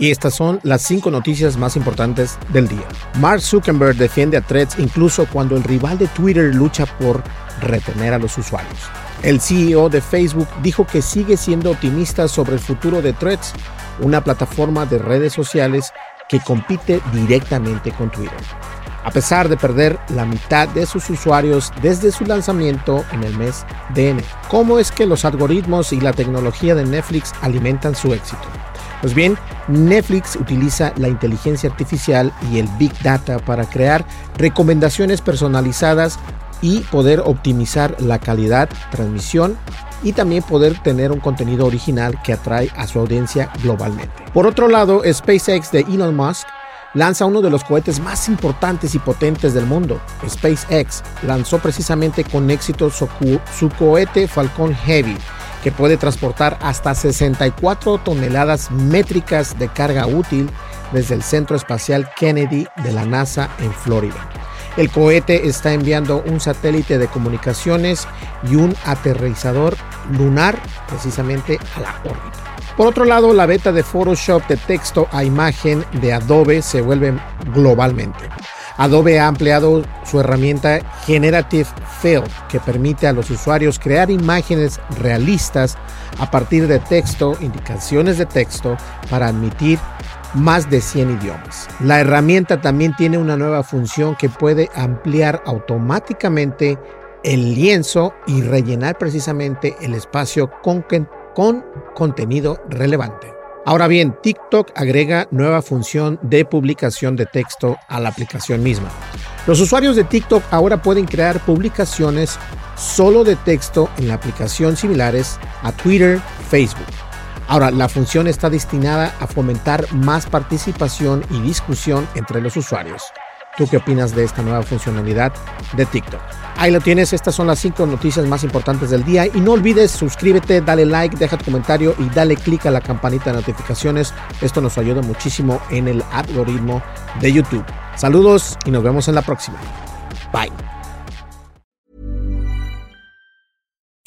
Y estas son las cinco noticias más importantes del día. Mark Zuckerberg defiende a Threads incluso cuando el rival de Twitter lucha por retener a los usuarios. El CEO de Facebook dijo que sigue siendo optimista sobre el futuro de Threads, una plataforma de redes sociales que compite directamente con Twitter. A pesar de perder la mitad de sus usuarios desde su lanzamiento en el mes de enero. ¿Cómo es que los algoritmos y la tecnología de Netflix alimentan su éxito? Pues bien, Netflix utiliza la inteligencia artificial y el Big Data para crear recomendaciones personalizadas y poder optimizar la calidad, transmisión y también poder tener un contenido original que atrae a su audiencia globalmente. Por otro lado, SpaceX de Elon Musk lanza uno de los cohetes más importantes y potentes del mundo. SpaceX lanzó precisamente con éxito su, su cohete Falcon Heavy que puede transportar hasta 64 toneladas métricas de carga útil desde el Centro Espacial Kennedy de la NASA en Florida. El cohete está enviando un satélite de comunicaciones y un aterrizador lunar precisamente a la órbita. Por otro lado, la beta de Photoshop de texto a imagen de Adobe se vuelve globalmente. Adobe ha ampliado su herramienta Generative Fill, que permite a los usuarios crear imágenes realistas a partir de texto, indicaciones de texto, para admitir más de 100 idiomas. La herramienta también tiene una nueva función que puede ampliar automáticamente el lienzo y rellenar precisamente el espacio con, con contenido relevante. Ahora bien, TikTok agrega nueva función de publicación de texto a la aplicación misma. Los usuarios de TikTok ahora pueden crear publicaciones solo de texto en la aplicación similares a Twitter, Facebook. Ahora, la función está destinada a fomentar más participación y discusión entre los usuarios. ¿Tú qué opinas de esta nueva funcionalidad de TikTok? Ahí lo tienes, estas son las cinco noticias más importantes del día y no olvides suscríbete, dale like, deja tu comentario y dale click a la campanita de notificaciones. Esto nos ayuda muchísimo en el algoritmo de YouTube. Saludos y nos vemos en la próxima. Bye.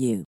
you.